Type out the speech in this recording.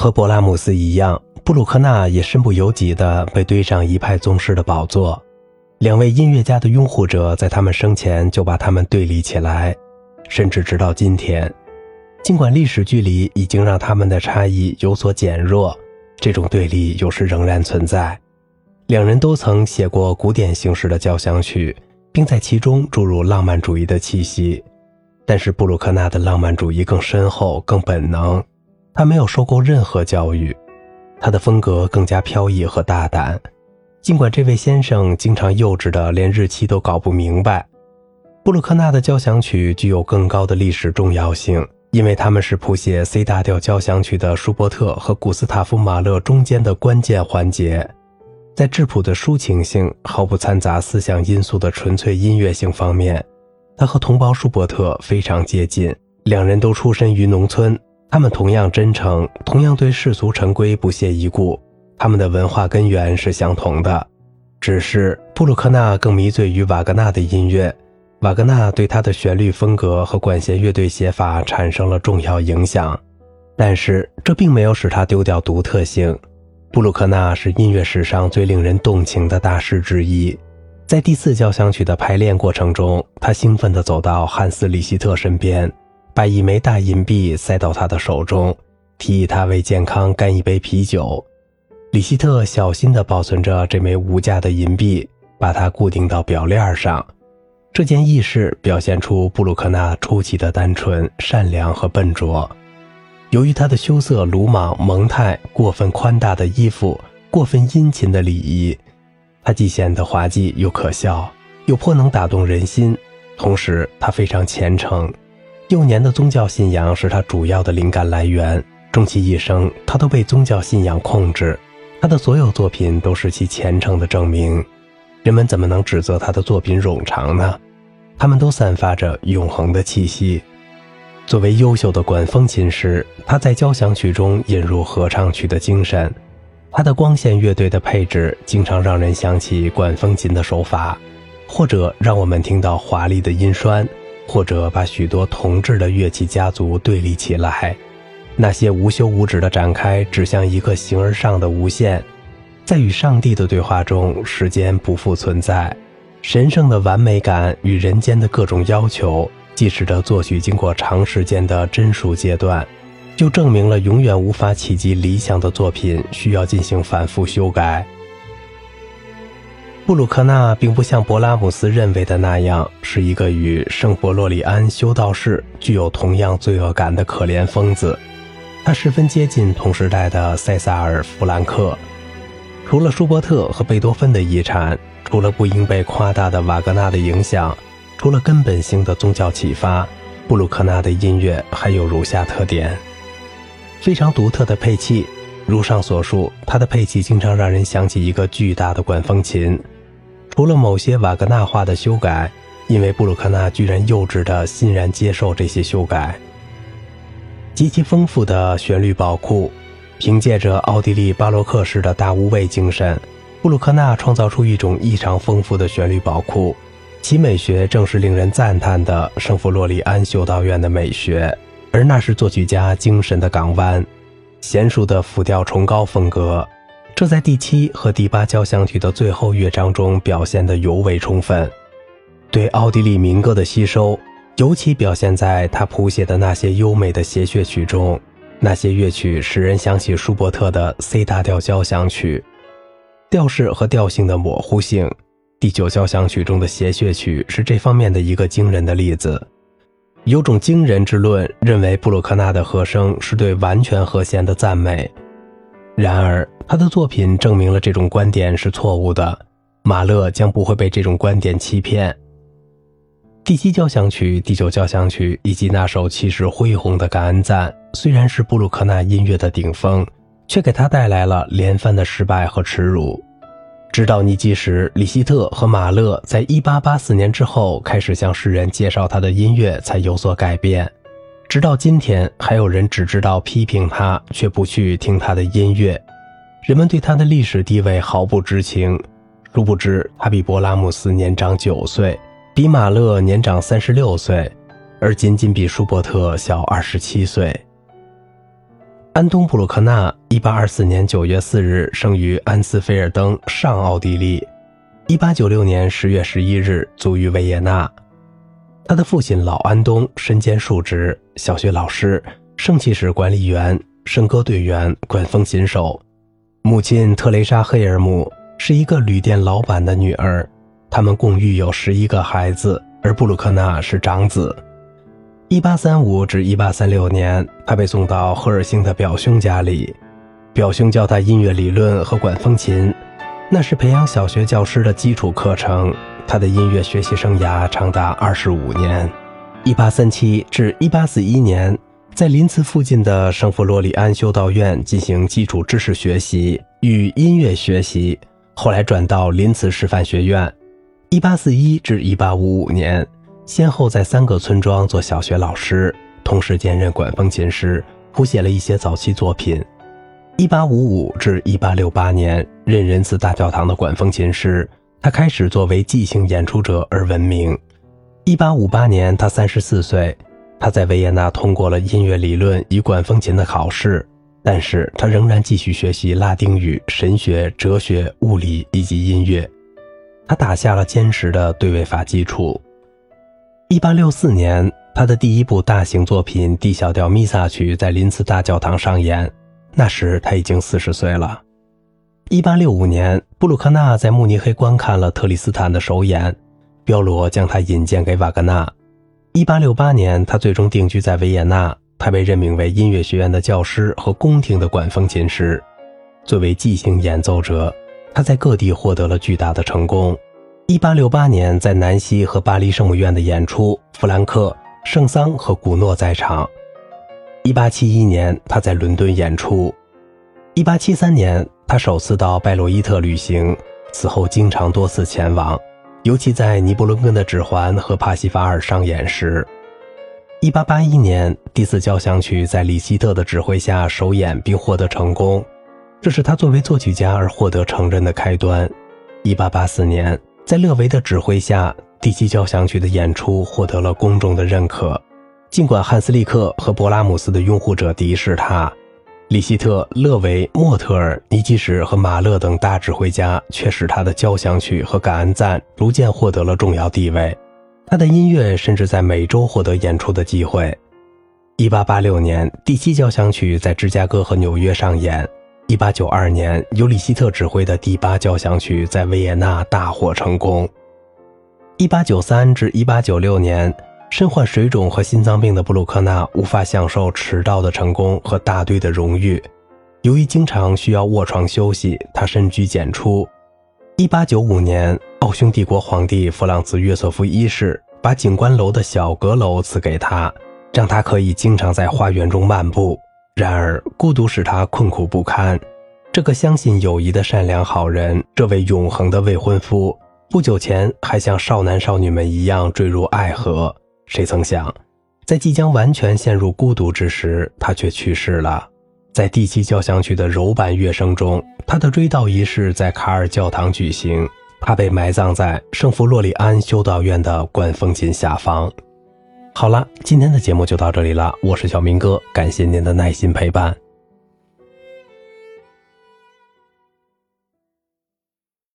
和勃拉姆斯一样，布鲁克纳也身不由己地被堆上一派宗师的宝座。两位音乐家的拥护者在他们生前就把他们对立起来，甚至直到今天，尽管历史距离已经让他们的差异有所减弱，这种对立有时仍然存在。两人都曾写过古典形式的交响曲，并在其中注入浪漫主义的气息，但是布鲁克纳的浪漫主义更深厚、更本能。他没有受过任何教育，他的风格更加飘逸和大胆。尽管这位先生经常幼稚的连日期都搞不明白，布鲁克纳的交响曲具有更高的历史重要性，因为他们是谱写 C 大调交响曲的舒伯特和古斯塔夫·马勒中间的关键环节。在质朴的抒情性、毫不掺杂思想因素的纯粹音乐性方面，他和同胞舒伯特非常接近。两人都出身于农村。他们同样真诚，同样对世俗陈规不屑一顾。他们的文化根源是相同的，只是布鲁克纳更迷醉于瓦格纳的音乐，瓦格纳对他的旋律风格和管弦乐队写法产生了重要影响。但是这并没有使他丢掉独特性。布鲁克纳是音乐史上最令人动情的大师之一。在第四交响曲的排练过程中，他兴奋地走到汉斯·里希特身边。把一枚大银币塞到他的手中，提议他为健康干一杯啤酒。里希特小心地保存着这枚无价的银币，把它固定到表链上。这件轶事表现出布鲁克纳出奇的单纯、善良和笨拙。由于他的羞涩、鲁莽、蒙太、过分宽大的衣服、过分殷勤的礼仪，他既显得滑稽又可笑，又颇能打动人心。同时，他非常虔诚。幼年的宗教信仰是他主要的灵感来源，终其一生，他都被宗教信仰控制。他的所有作品都是其虔诚的证明。人们怎么能指责他的作品冗长呢？他们都散发着永恒的气息。作为优秀的管风琴师，他在交响曲中引入合唱曲的精神。他的光线乐队的配置经常让人想起管风琴的手法，或者让我们听到华丽的音栓。或者把许多同质的乐器家族对立起来，那些无休无止的展开，指向一个形而上的无限。在与上帝的对话中，时间不复存在，神圣的完美感与人间的各种要求，既使得作曲经过长时间的真熟阶段，就证明了永远无法企及理想的作品需要进行反复修改。布鲁克纳并不像勃拉姆斯认为的那样是一个与圣伯洛里安修道士具有同样罪恶感的可怜疯子，他十分接近同时代的塞萨尔·弗兰克。除了舒伯特和贝多芬的遗产，除了不应被夸大的瓦格纳的影响，除了根本性的宗教启发，布鲁克纳的音乐还有如下特点：非常独特的配器。如上所述，他的配器经常让人想起一个巨大的管风琴。除了某些瓦格纳化的修改，因为布鲁克纳居然幼稚地欣然接受这些修改。极其丰富的旋律宝库，凭借着奥地利巴洛克式的大无畏精神，布鲁克纳创造出一种异常丰富的旋律宝库，其美学正是令人赞叹的圣弗洛里安修道院的美学，而那是作曲家精神的港湾，娴熟的复调崇高风格。这在第七和第八交响曲的最后乐章中表现得尤为充分。对奥地利民歌的吸收，尤其表现在他谱写的那些优美的协谑曲中。那些乐曲使人想起舒伯特的 C 大调交响曲。调式和调性的模糊性，第九交响曲中的协谑曲是这方面的一个惊人的例子。有种惊人之论认为，布鲁克纳的和声是对完全和弦的赞美。然而，他的作品证明了这种观点是错误的。马勒将不会被这种观点欺骗。第七交响曲、第九交响曲以及那首气势恢宏的感恩赞，虽然是布鲁克纳音乐的顶峰，却给他带来了连番的失败和耻辱。直到尼基什、里希特和马勒在1884年之后开始向世人介绍他的音乐，才有所改变。直到今天，还有人只知道批评他，却不去听他的音乐。人们对他的历史地位毫不知情，殊不知他比勃拉姆斯年长九岁，比马勒年长三十六岁，而仅仅比舒伯特小二十七岁。安东·布鲁克纳，1824年9月4日生于安斯菲尔登，上奥地利。1896年10月11日卒于维也纳。他的父亲老安东身兼数职：小学老师、圣骑士管理员、圣歌队员、管风琴手。母亲特蕾莎·黑尔姆是一个旅店老板的女儿。他们共育有十一个孩子，而布鲁克纳是长子。一八三五至一八三六年，他被送到赫尔辛的表兄家里，表兄教他音乐理论和管风琴，那是培养小学教师的基础课程。他的音乐学习生涯长达二十五年。一八三七至一八四一年，在林茨附近的圣弗洛里安修道院进行基础知识学习与音乐学习，后来转到林茨师范学院。一八四一至一八五五年。先后在三个村庄做小学老师，同时兼任管风琴师，谱写了一些早期作品。1855至1868年，任仁慈大教堂的管风琴师，他开始作为即兴演出者而闻名。1858年，他34岁，他在维也纳通过了音乐理论与管风琴的考试，但是他仍然继续学习拉丁语、神学、哲学、物理以及音乐，他打下了坚实的对位法基础。一八六四年，他的第一部大型作品《D 小调弥撒曲》在林茨大教堂上演，那时他已经四十岁了。一八六五年，布鲁克纳在慕尼黑观看了特里斯坦的首演，彪罗将他引荐给瓦格纳。一八六八年，他最终定居在维也纳，他被任命为音乐学院的教师和宫廷的管风琴师。作为即兴演奏者，他在各地获得了巨大的成功。一八六八年，在南希和巴黎圣母院的演出，弗兰克、圣桑和古诺在场。一八七一年，他在伦敦演出。一八七三年，他首次到拜洛伊特旅行，此后经常多次前往，尤其在尼伯伦根的指环和帕西法尔上演时。一八八一年，第四交响曲在里希特的指挥下首演并获得成功，这是他作为作曲家而获得承认的开端。一八八四年。在勒维的指挥下，第七交响曲的演出获得了公众的认可。尽管汉斯利克和勃拉姆斯的拥护者敌视他，里希特、勒维、莫特尔、尼基什和马勒等大指挥家却使他的交响曲和感恩赞逐渐获得了重要地位。他的音乐甚至在美洲获得演出的机会。1886年，第七交响曲在芝加哥和纽约上演。一八九二年，由里希特指挥的第八交响曲在维也纳大获成功。一八九三至一八九六年，身患水肿和心脏病的布鲁克纳无法享受迟到的成功和大队的荣誉。由于经常需要卧床休息，他深居简出。一八九五年，奥匈帝国皇帝弗朗茨约瑟夫一世把景观楼的小阁楼赐给他，让他可以经常在花园中漫步。然而，孤独使他困苦不堪。这个相信友谊的善良好人，这位永恒的未婚夫，不久前还像少男少女们一样坠入爱河。谁曾想，在即将完全陷入孤独之时，他却去世了。在第七交响曲的柔板乐声中，他的追悼仪式在卡尔教堂举行。他被埋葬在圣弗洛里安修道院的管风琴下方。好了，今天的节目就到这里了。我是小明哥，感谢您的耐心陪伴。